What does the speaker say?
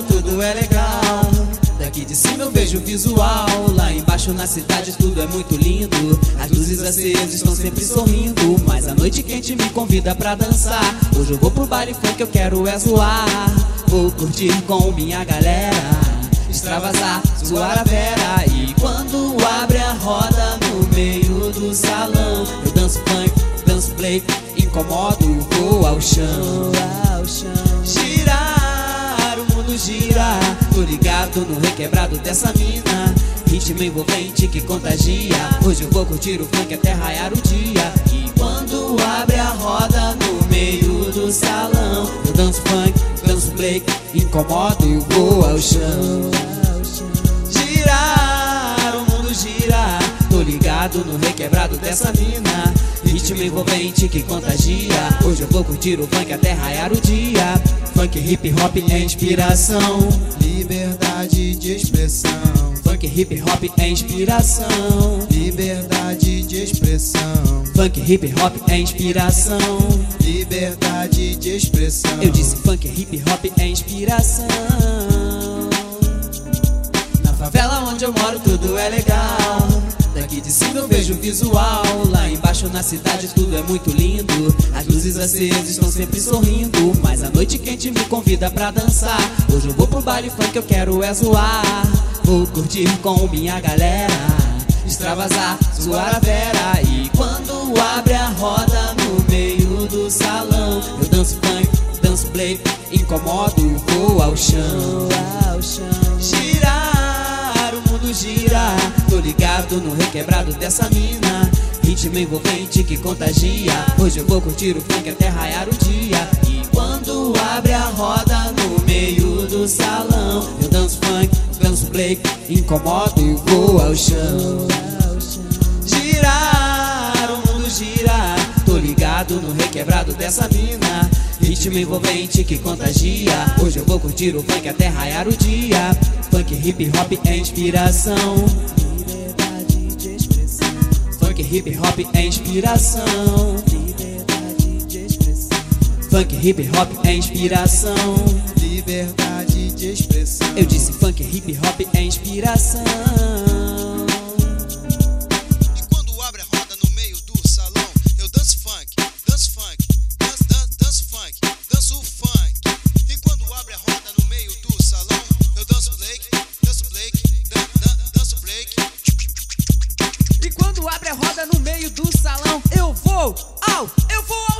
tudo é legal. Daqui de cima eu vejo o visual. Lá embaixo na cidade tudo é muito lindo. As luzes acesas estão sempre sorrindo. Mas a noite quente me convida pra dançar. Hoje eu vou pro baile funk, eu quero é zoar. Vou curtir com minha galera. Extravasar, zoar a vera. E quando abre a roda no meio do salão, eu danço funk, danço play, incomodo, vou ao chão. Girar, ligado no requebrado dessa mina. Ritmo envolvente que contagia. Hoje eu vou curtir o funk até raiar o dia. E quando abre a roda no meio do salão, eu danço funk, danço break, incomodo e vou ao chão. Girar, o mundo gira. Tô ligado no requebrado dessa mina. Ritmo envolvente que contagia. Hoje eu vou curtir o funk até raiar o dia. Funk, hip hop é inspiração. Liberdade de expressão. Funk, hip hop é inspiração. Liberdade de expressão. Funk, hip hop é inspiração. Liberdade de expressão. Eu disse funk, hip hop é inspiração. Na favela onde eu moro tudo é legal. Daqui de cima eu vejo o visual. Lá embaixo na cidade tudo é muito lindo. As luzes acesas estão sempre sorrindo. Mas a noite quente me convida pra dançar. Hoje eu vou pro baile funk, eu quero é zoar. Vou curtir com minha galera. Extravasar, zoar a vera. E quando abre a roda no meio do salão, eu danço funk, danço play, incomodo, vou ao chão. Ligado no requebrado dessa mina. Ritmo envolvente que contagia. Hoje eu vou curtir o funk até raiar o dia. E quando abre a roda no meio do salão, eu danço funk, danço play, incomodo e vou ao chão. Girar, o mundo gira. Tô ligado no requebrado dessa mina. Ritmo envolvente que contagia. Hoje eu vou curtir o funk até raiar o dia. Funk, hip hop é inspiração. Funk, hip hop é inspiração. Liberdade de expressão. Funk, hip hop é inspiração. Liberdade de expressão. Eu disse funk, hip hop é inspiração. Do salão, eu vou, au, eu vou